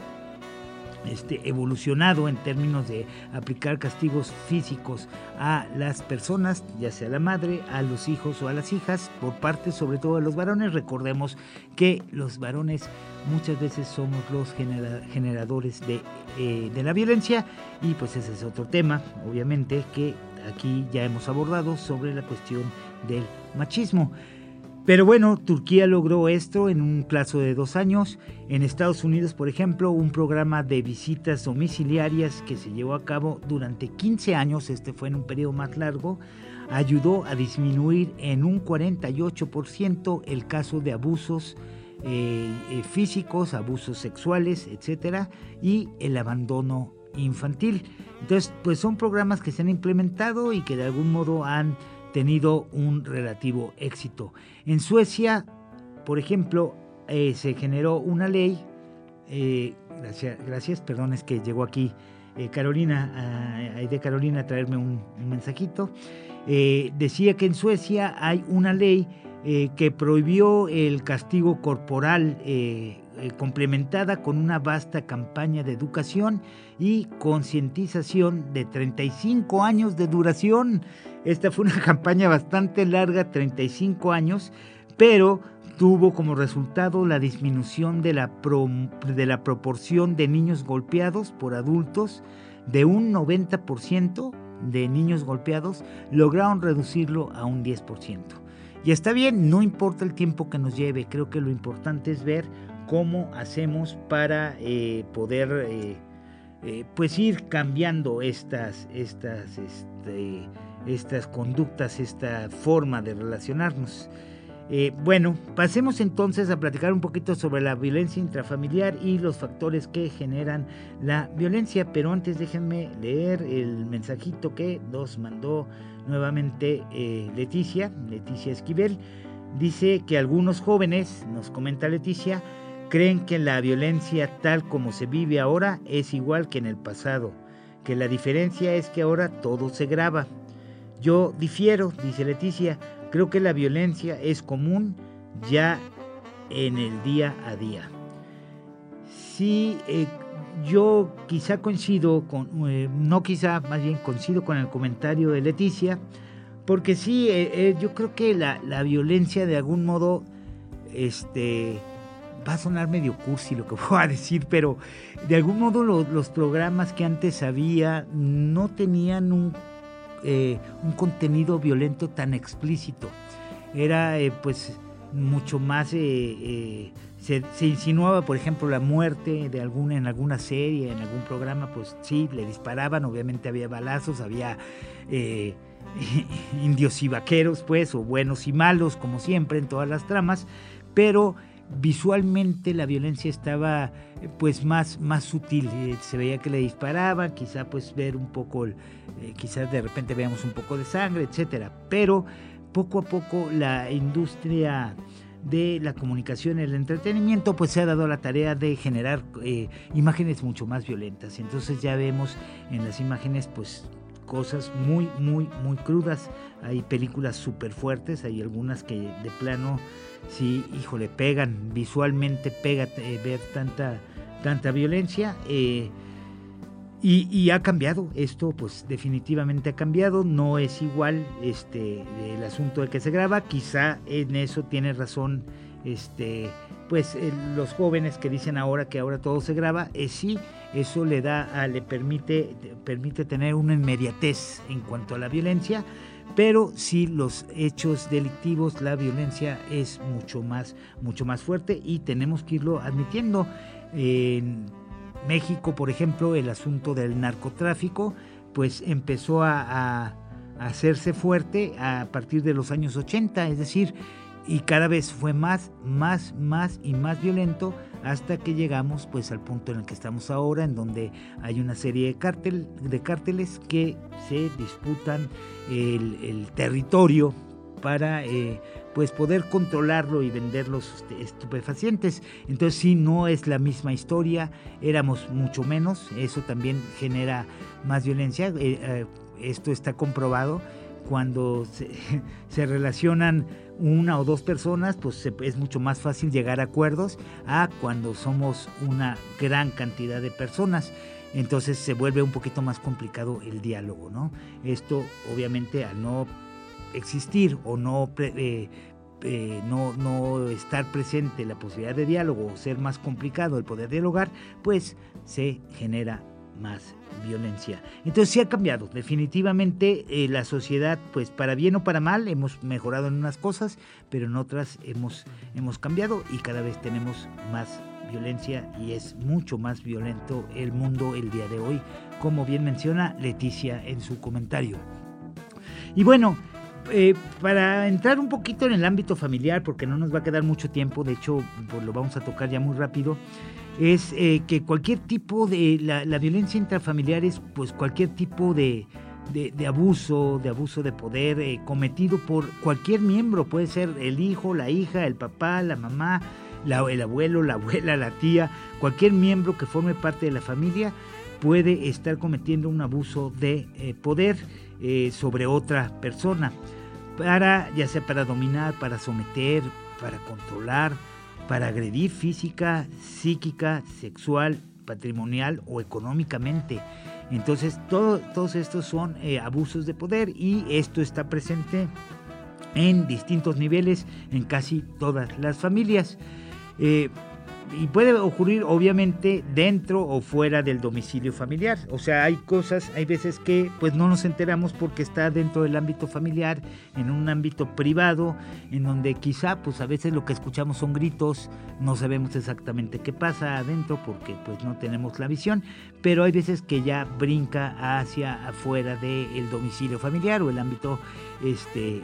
este, evolucionado en términos de aplicar castigos físicos a las personas, ya sea la madre, a los hijos o a las hijas, por parte sobre todo de los varones. Recordemos que los varones muchas veces somos los genera generadores eh, de la violencia y pues ese es otro tema, obviamente, que aquí ya hemos abordado sobre la cuestión del machismo. Pero bueno, Turquía logró esto en un plazo de dos años. En Estados Unidos, por ejemplo, un programa de visitas domiciliarias que se llevó a cabo durante 15 años, este fue en un periodo más largo, ayudó a disminuir en un 48% el caso de abusos eh, eh, físicos, abusos sexuales, etcétera, y el abandono infantil. Entonces, pues son programas que se han implementado y que de algún modo han tenido un relativo éxito. En Suecia, por ejemplo, eh, se generó una ley, eh, gracias, gracias, perdón, es que llegó aquí eh, Carolina, de Carolina a traerme un, mensajito. decía que en Suecia hay una ley que prohibió el castigo corporal complementada con una vasta campaña de educación y concientización de 35 años de duración. Esta fue una campaña bastante larga, 35 años, pero tuvo como resultado la disminución de la, de la proporción de niños golpeados por adultos de un 90% de niños golpeados, lograron reducirlo a un 10%. Y está bien, no importa el tiempo que nos lleve, creo que lo importante es ver cómo hacemos para eh, poder eh, eh, pues ir cambiando estas, estas, este, estas conductas, esta forma de relacionarnos. Bueno, pasemos entonces a platicar un poquito sobre la violencia intrafamiliar y los factores que generan la violencia, pero antes déjenme leer el mensajito que nos mandó nuevamente Leticia, Leticia Esquivel. Dice que algunos jóvenes, nos comenta Leticia, creen que la violencia tal como se vive ahora es igual que en el pasado, que la diferencia es que ahora todo se graba. Yo difiero, dice Leticia, Creo que la violencia es común ya en el día a día. Sí, eh, yo quizá coincido con, eh, no quizá, más bien coincido con el comentario de Leticia, porque sí, eh, yo creo que la, violencia de algún modo, este, va a sonar medio cursi lo que voy a decir, pero de algún modo los programas que antes había no tenían un eh, un contenido violento tan explícito. Era eh, pues mucho más, eh, se, insinuaba por ejemplo la muerte de alguna, en alguna serie, en algún programa, pues sí, le disparaban, obviamente había balazos, había indios y vaqueros, pues, o buenos y malos, como siempre en todas las tramas, pero visualmente la violencia estaba pues más, más sutil, se veía que le disparaban, quizá pues ver un poco, eh, quizás de repente veamos un poco de sangre, etcétera, pero poco a poco la industria de la comunicación el entretenimiento, pues se ha dado la tarea de generar eh, imágenes mucho más violentas. Entonces ya vemos en las imágenes, pues cosas muy, muy, muy crudas. Hay películas súper fuertes, hay algunas que de plano sí, híjole, pegan, visualmente pega eh, ver tanta, tanta violencia. Eh, y, ha cambiado, esto pues definitivamente ha cambiado, no es igual este, el asunto de que se graba, quizá en eso tiene razón este, pues eh, los jóvenes que dicen ahora que ahora todo se graba, es sí, eso le da, le permite, permite tener una inmediatez en cuanto a la violencia, pero sí los hechos delictivos, la violencia es mucho más, mucho más fuerte y tenemos que irlo admitiendo. En México, por ejemplo, el asunto del narcotráfico, pues empezó a, a hacerse fuerte a partir de los años 80, es decir, y cada vez fue más, más, más y más violento hasta que llegamos pues al punto en el que estamos ahora, en donde hay una serie de, cártel, de cárteles que se disputan el, territorio para eh, pues poder controlarlo y vender los estupefacientes. Entonces sí, no es la misma historia, éramos mucho menos, eso también genera más violencia, eh, eh, esto está comprobado cuando se, relacionan una o dos personas, pues es mucho más fácil llegar a acuerdos a cuando somos una gran cantidad de personas. Entonces se vuelve un poquito más complicado el diálogo, ¿no? Esto obviamente al no existir o no, eh, eh, no estar presente la posibilidad de diálogo o ser más complicado el poder dialogar, pues se genera más violencia. Entonces sí ha cambiado, definitivamente eh, la sociedad, pues para bien o para mal, hemos mejorado en unas cosas, pero en otras hemos, hemos cambiado y cada vez tenemos más violencia y es mucho más violento el mundo el día de hoy, como bien menciona Leticia en su comentario. Y bueno, eh, para entrar un poquito en el ámbito familiar, porque no nos va a quedar mucho tiempo, de hecho pues lo vamos a tocar ya muy rápido, es eh, que cualquier tipo de, la, violencia intrafamiliar es pues cualquier tipo de, abuso, de abuso de poder eh, cometido por cualquier miembro, puede ser el hijo, la hija, el papá, la mamá, el abuelo, la abuela, la tía, cualquier miembro que forme parte de la familia puede estar cometiendo un abuso de eh, poder eh, sobre otra persona, para, ya sea para dominar, para someter, para controlar, para agredir física, psíquica, sexual, patrimonial o económicamente. Entonces, todos estos son eh, abusos de poder y esto está presente en distintos niveles en casi todas las familias. Eh, y puede ocurrir obviamente dentro o fuera del domicilio familiar. O sea, hay cosas, hay veces que pues no nos enteramos porque está dentro del ámbito familiar, en un ámbito privado, en donde quizá pues a veces lo que escuchamos son gritos, no sabemos exactamente qué pasa adentro porque pues no tenemos la visión, pero hay veces que ya brinca hacia afuera del domicilio familiar o el ámbito, este,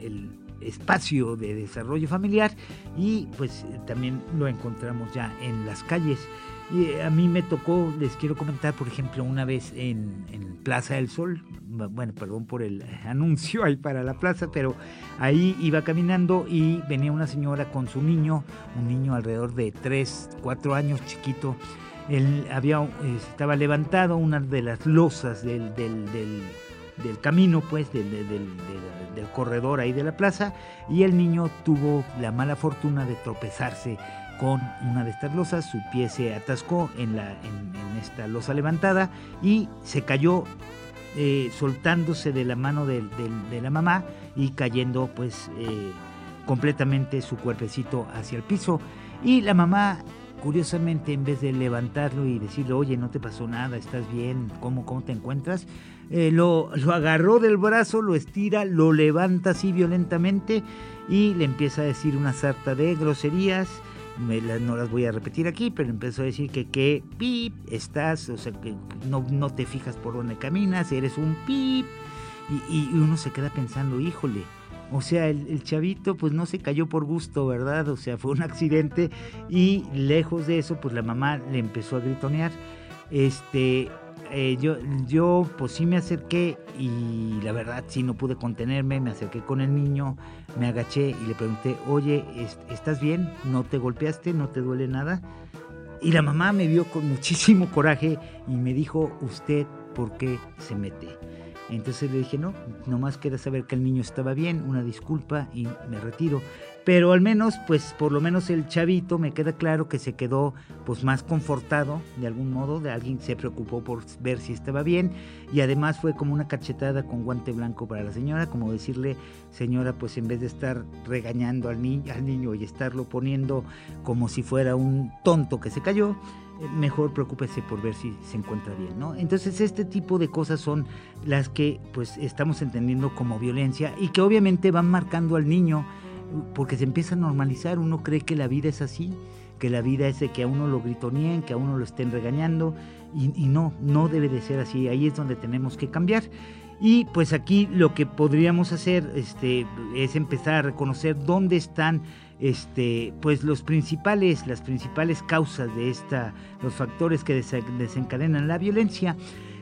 el espacio de desarrollo familiar y pues también lo encontramos ya en las calles. Y eh, a mí me tocó, les quiero comentar, por ejemplo, una vez en, Plaza del Sol, bueno, perdón por el anuncio ahí para la plaza, pero ahí iba caminando y venía una señora con su niño, un niño alrededor de 3, 4 años, chiquito. Él había, estaba levantado una de las losas del del camino, pues, del, corredor ahí de la plaza, y el niño tuvo la mala fortuna de tropezarse con una de estas losas, su pie se atascó en, la, en, esta losa levantada y se cayó eh, soltándose de la mano de, la mamá y cayendo pues eh, completamente su cuerpecito hacia el piso. Y la mamá, curiosamente, en vez de levantarlo y decirle, oye, no te pasó nada, estás bien, ¿cómo, cómo te encuentras? Eh, lo, agarró del brazo, lo estira, lo levanta así violentamente y le empieza a decir una sarta de groserías. no las voy a repetir aquí, pero empezó a decir que qué pip estás, o sea, que no, no te fijas por dónde caminas, eres un pip. Y, uno se queda pensando, híjole, o sea, el, el, chavito pues no se cayó por gusto, ¿verdad? O sea, fue un accidente y lejos de eso pues la mamá le empezó a gritonear. Este, eh, yo, yo pues sí me acerqué y la verdad sí no pude contenerme, me acerqué con el niño, me agaché y le pregunté, oye, ¿estás bien? ¿No te golpeaste? ¿No te duele nada? Y la mamá me vio con muchísimo coraje y me dijo, ¿usted por qué se mete? Entonces le dije, no, nomás quería saber que el niño estaba bien, una disculpa y me retiro. Pero al menos, pues por lo menos el chavito me queda claro que se quedó pues más confortado de algún modo, de alguien se preocupó por ver si estaba bien y además fue como una cachetada con guante blanco para la señora, como decirle, señora, pues en vez de estar regañando al, niño al niño y estarlo poniendo como si fuera un tonto que se cayó, mejor preocúpese por ver si se encuentra bien, ¿no? Entonces este tipo de cosas son las que pues estamos entendiendo como violencia y que obviamente van marcando al niño porque se empieza a normalizar, uno cree que la vida es así, que la vida es de que a uno lo gritoneen, que a uno lo estén regañando y, y no, no debe de ser así, ahí es donde tenemos que cambiar. Y pues aquí lo que podríamos hacer este, es empezar a reconocer dónde están este, pues los principales, las principales causas de esta, los factores que desencadenan la violencia.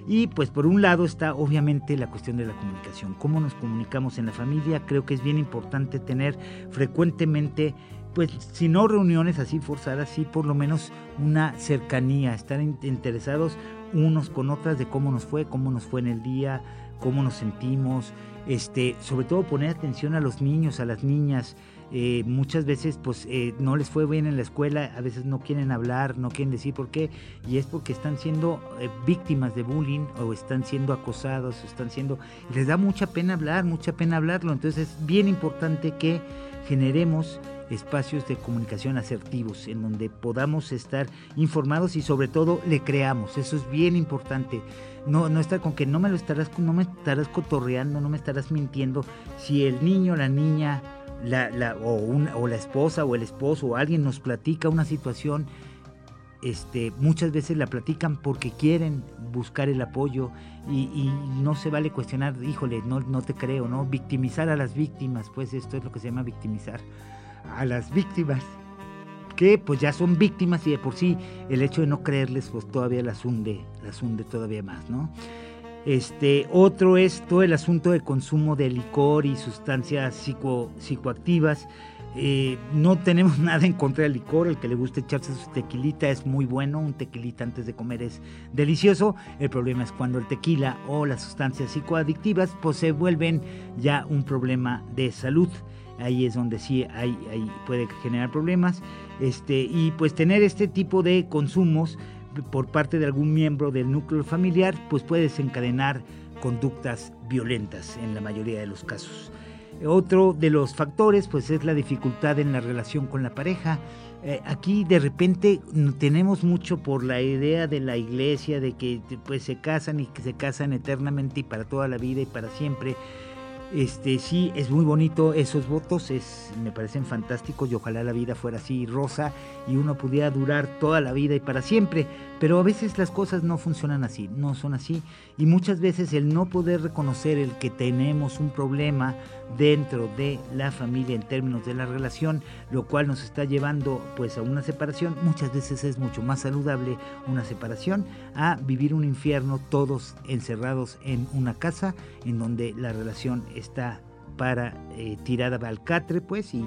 Y pues por un lado está obviamente la cuestión de la comunicación, cómo nos comunicamos en la familia. Creo que es bien importante tener frecuentemente, pues si no reuniones así forzadas, sí por lo menos una cercanía, estar interesados unos con otras de cómo nos fue, cómo nos fue en el día, cómo nos sentimos, este, sobre todo poner atención a los niños, a las niñas, eh, muchas veces pues eh, no les fue bien en la escuela, a veces no quieren hablar, no quieren decir por qué, y es porque están siendo eh, víctimas de bullying o están siendo acosados, o están siendo... Les da mucha pena hablar, mucha pena hablarlo, entonces es bien importante que generemos espacios de comunicación asertivos en donde podamos estar informados y sobre todo le creamos, eso es bien importante. No, no estar con que no me lo estarás, no me estarás cotorreando, no me estarás mintiendo. Si el niño, la niña, la, o, o, la esposa o el esposo o alguien nos platica una situación, este, muchas veces la platican porque quieren buscar el apoyo y, no se vale cuestionar, híjole, no, no te creo, ¿no? Victimizar a las víctimas, pues esto es lo que se llama victimizar a las víctimas, que pues ya son víctimas y de por sí el hecho de no creerles pues todavía las hunde, las hunde todavía más, ¿no? Este, otro es todo el asunto de consumo de licor y sustancias psico, psicoactivas. eh, no tenemos nada en contra del licor, el que le guste echarse su tequilita es muy bueno, un tequilita antes de comer es delicioso, el problema es cuando el tequila o las sustancias psicoadictivas pues se vuelven ya un problema de salud, ahí es donde sí hay, puede generar problemas, este, y pues tener este tipo de consumos por parte de algún miembro del núcleo familiar pues puede desencadenar conductas violentas en la mayoría de los casos. Otro de los factores pues es la dificultad en la relación con la pareja. Eh, aquí de repente tenemos mucho por la idea de la iglesia de que pues se casan y que se casan eternamente y para toda la vida y para siempre. Este, sí, es muy bonito esos votos, es, me parecen fantásticos y ojalá la vida fuera así rosa y uno pudiera durar toda la vida y para siempre, pero a veces las cosas no funcionan así, no son así. Y muchas veces el no poder reconocer el que tenemos un problema dentro de la familia en términos de la relación, lo cual nos está llevando pues a una separación, muchas veces es mucho más saludable una separación a vivir un infierno todos encerrados en una casa en donde la relación está para eh, tirada al catre, pues, y,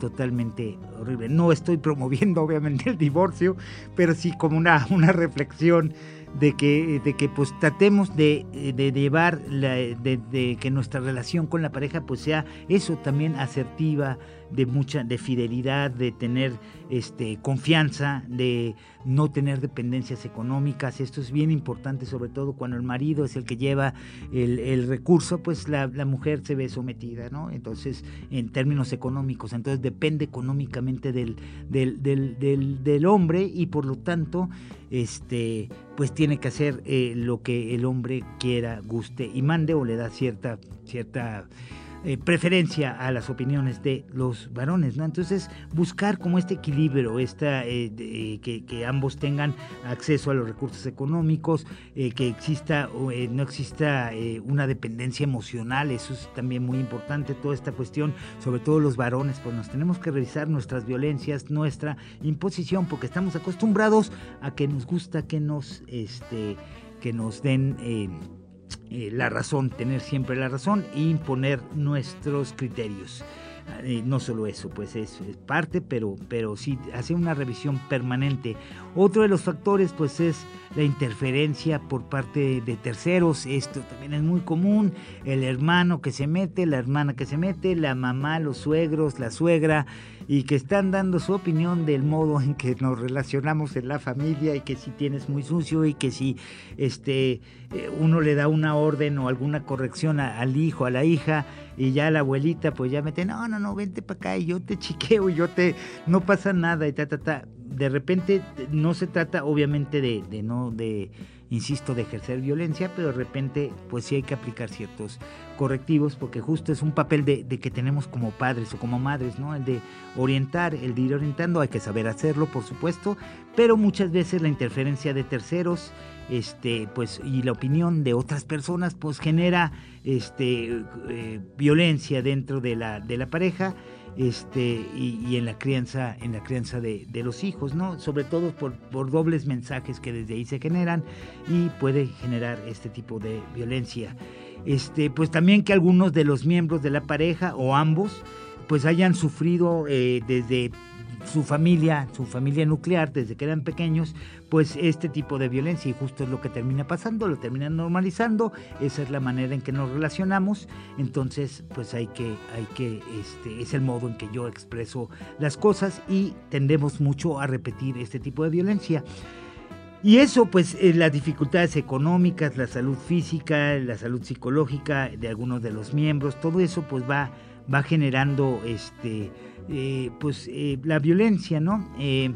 totalmente horrible. No estoy promoviendo, obviamente, el divorcio, pero sí como una, una reflexión de que, de que pues tratemos de, de llevar, de, de, que nuestra relación con la pareja pues sea eso también asertiva, de mucha, de fidelidad, de tener este, confianza, de no tener dependencias económicas. Esto es bien importante, sobre todo cuando el marido es el que lleva el, recurso, pues la, mujer se ve sometida, ¿no? Entonces, en términos económicos, entonces depende económicamente del, del, del, del hombre y por lo tanto, este, pues tiene que hacer eh, lo que el hombre quiera, guste y mande o le da cierta, cierta eh, preferencia a las opiniones de los varones, ¿no? Entonces, buscar como este equilibrio, esta, eh, eh, que, ambos tengan acceso a los recursos económicos, que exista no exista una dependencia emocional, eso es también muy importante, toda esta cuestión, sobre todo los varones, pues nos tenemos que revisar nuestras violencias, nuestra imposición, porque estamos acostumbrados a que nos gusta que nos, este, que nos den eh, la razón, tener siempre la razón e imponer nuestros criterios. Eh, no solo eso, pues es, parte, pero, pero sí hace una revisión permanente. Otro de los factores, pues es la interferencia por parte de terceros. Esto también es muy común. El hermano que se mete, la hermana que se mete, la mamá, los suegros, la suegra, y que están dando su opinión del modo en que nos relacionamos en la familia y que si tienes muy sucio y que si este eh, uno le da una orden o alguna corrección al hijo, a la hija y ya la abuelita pues ya mete, no, no, no, vente para acá y yo te chiqueo y yo te, no pasa nada y ta, ta, ta. De repente no se trata obviamente de, de no, de insisto, de ejercer violencia, pero de repente pues sí hay que aplicar ciertos correctivos porque justo es un papel de, que tenemos como padres o como madres, ¿no? El de orientar, el de ir orientando, hay que saber hacerlo, por supuesto, pero muchas veces la interferencia de terceros, este, pues, y la opinión de otras personas, pues genera este, eh, violencia dentro de la, de la pareja este, y, en la crianza, en la crianza de, los hijos, ¿no? Sobre todo por, por, dobles mensajes que desde ahí se generan y puede generar este tipo de violencia. Este, pues también que algunos de los miembros de la pareja o ambos pues hayan sufrido eh, desde su familia, su familia nuclear, desde que eran pequeños, pues este tipo de violencia. Y justo es lo que termina pasando, lo terminan normalizando, esa es la manera en que nos relacionamos, entonces pues hay que, hay que, este, es el modo en que yo expreso las cosas y tendemos mucho a repetir este tipo de violencia. Y eso, pues, las dificultades económicas, la salud física, la salud psicológica de algunos de los miembros, todo eso, pues, va, va generando, este, eh, pues eh, la violencia, ¿no? Eh,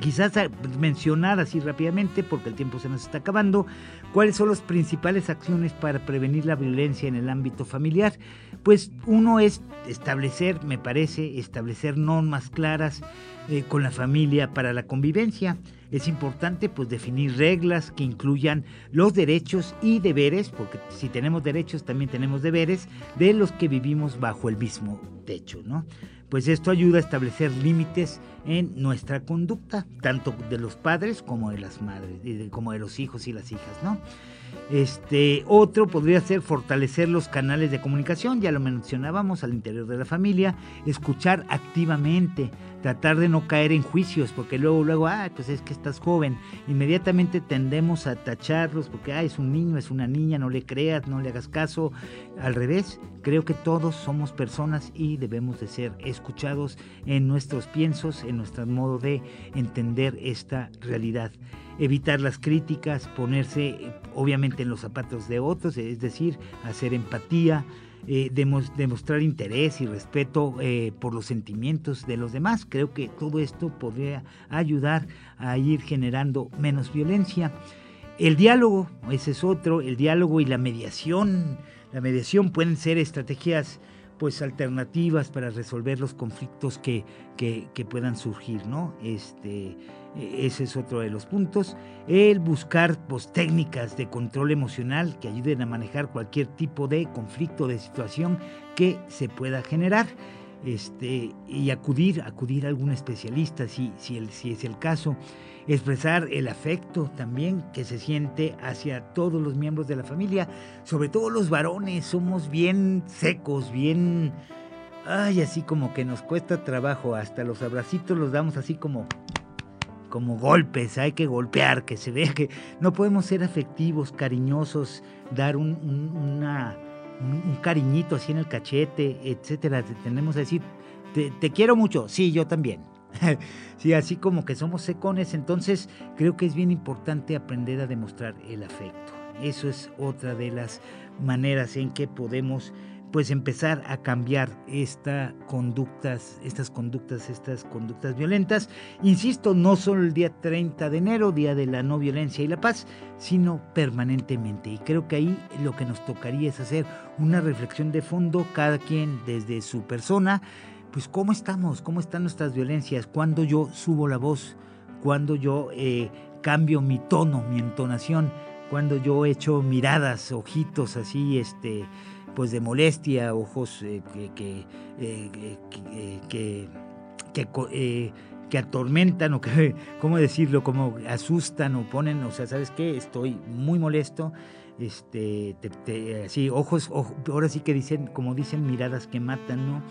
quizás mencionar así rápidamente, porque el tiempo se nos está acabando, cuáles son las principales acciones para prevenir la violencia en el ámbito familiar. Pues uno es establecer, me parece, establecer normas claras con la familia para la convivencia. Es importante pues definir reglas que incluyan los derechos y deberes, porque si tenemos derechos también tenemos deberes, de los que vivimos bajo el mismo techo, ¿no? Pues esto ayuda a establecer límites en nuestra conducta, tanto de los padres como de las madres, como de los hijos y las hijas, ¿no? Este, otro podría ser fortalecer los canales de comunicación, ya lo mencionábamos al interior de la familia, escuchar activamente, tratar de no caer en juicios, porque luego, luego, ah, pues es que estás joven, inmediatamente tendemos a tacharlos porque, ah, es un niño, es una niña, no le creas, no le hagas caso. Al revés, creo que todos somos personas y debemos de ser escuchados en nuestros piensos, en nuestro modo de entender esta realidad evitar las críticas, ponerse obviamente en los zapatos de otros, es decir, hacer empatía, eh, demostrar interés y respeto eh, por los sentimientos de los demás. Creo que todo esto podría ayudar a ir generando menos violencia. El diálogo, ese es otro, el diálogo y la mediación. La mediación pueden ser estrategias pues alternativas para resolver los conflictos que, que, que puedan surgir, ¿no? Este, ese es otro de los puntos. El buscar pues, técnicas de control emocional que ayuden a manejar cualquier tipo de conflicto, de situación que se pueda generar. Este, y acudir, acudir a algún especialista si, si, el, si es el caso. Expresar el afecto también que se siente hacia todos los miembros de la familia, sobre todo los varones, somos bien secos, bien... Ay, así como que nos cuesta trabajo, hasta los abracitos los damos así como como golpes, hay que golpear, que se vea que no podemos ser afectivos, cariñosos, dar un, un, cariñito así en el cachete, etcétera. Tenemos que decir, te, quiero mucho, sí, yo también. sí, así como que somos secones, entonces creo que es bien importante aprender a demostrar el afecto. Eso es otra de las maneras en que podemos pues empezar a cambiar esta conductas, estas conductas, estas conductas violentas. Insisto, no solo el día 30 de enero, día de la no violencia y la paz, sino permanentemente. Y creo que ahí lo que nos tocaría es hacer una reflexión de fondo, cada quien desde su persona, pues cómo estamos, cómo están nuestras violencias, cuando yo subo la voz, cuando yo eh, cambio mi tono, mi entonación, cuando yo echo miradas, ojitos así, este pues de molestia, ojos eh, que, eh, que, que, que, atormentan o que, ¿cómo decirlo? Como asustan o ponen, o sea, ¿sabes qué? Estoy muy molesto. Este, así, ojos, ahora sí que dicen, como dicen, miradas que matan, ¿no?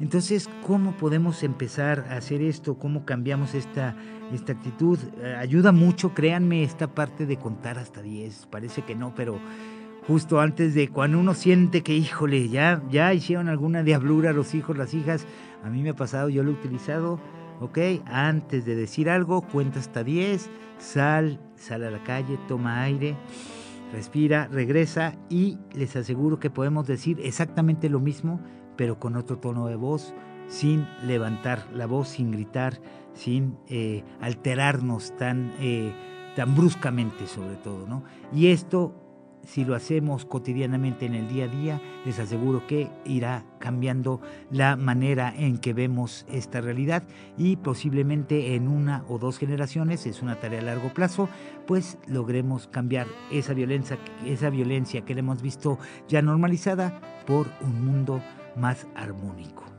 Entonces, ¿cómo podemos empezar a hacer esto? ¿Cómo cambiamos esta, esta actitud? ayuda mucho, créanme, esta parte de contar hasta 10. Parece que no, pero justo antes de cuando uno siente que, híjole, ya, ya hicieron alguna diablura los hijos, las hijas. A mí me ha pasado, yo lo he utilizado, ¿ok? Antes de decir algo, cuenta hasta 10, sal, sal a la calle, toma aire, respira, regresa y les aseguro que podemos decir exactamente lo mismo, pero con otro tono de voz, sin levantar la voz, sin gritar, sin eh, alterarnos tan, eh, tan bruscamente sobre todo, ¿no? Y esto si lo hacemos cotidianamente en el día a día, les aseguro que irá cambiando la manera en que vemos esta realidad y posiblemente en una o dos generaciones, es una tarea a largo plazo, pues logremos cambiar esa violencia, esa violencia que hemos visto ya normalizada por un mundo más armónico.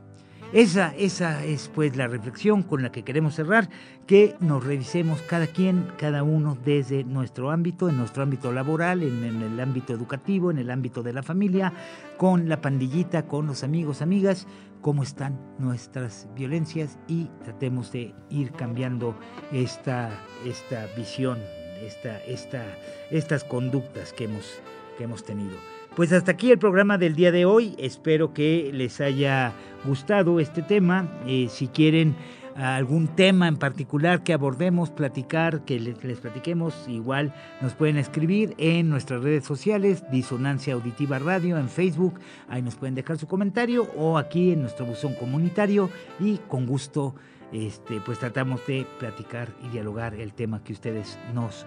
Esa, esa es pues la reflexión con la que queremos cerrar, que nos revisemos cada quien, cada uno desde nuestro ámbito, en nuestro ámbito laboral, en, el ámbito educativo, en el ámbito de la familia, con la pandillita, con los amigos, amigas, cómo están nuestras violencias y tratemos de ir cambiando esta, esta visión, esta, esta, estas conductas que hemos, que hemos tenido. Pues hasta aquí el programa del día de hoy. Espero que les haya gustado este tema. Eh, si quieren algún tema en particular que abordemos, platicar, que les, platiquemos, igual nos pueden escribir en nuestras redes sociales, Disonancia Auditiva Radio, en Facebook, ahí nos pueden dejar su comentario o aquí en nuestro buzón comunitario y con gusto este, pues tratamos de platicar y dialogar el tema que ustedes nos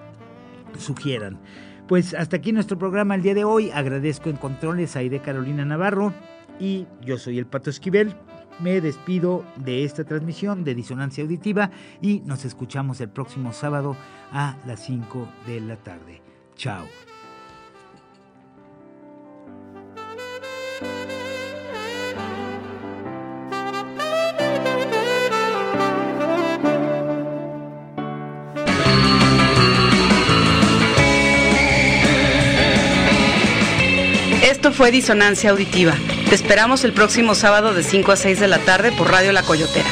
sugieran. Pues hasta aquí nuestro programa el día de hoy. Agradezco en controles a Carolina Navarro y yo soy el Pato Esquivel. Me despido de esta transmisión de Disonancia Auditiva y nos escuchamos el próximo sábado a las 5 de la tarde. Chao. Fue Disonancia Auditiva. Te esperamos el próximo sábado de 5 a 6 de la tarde por Radio La Coyotera.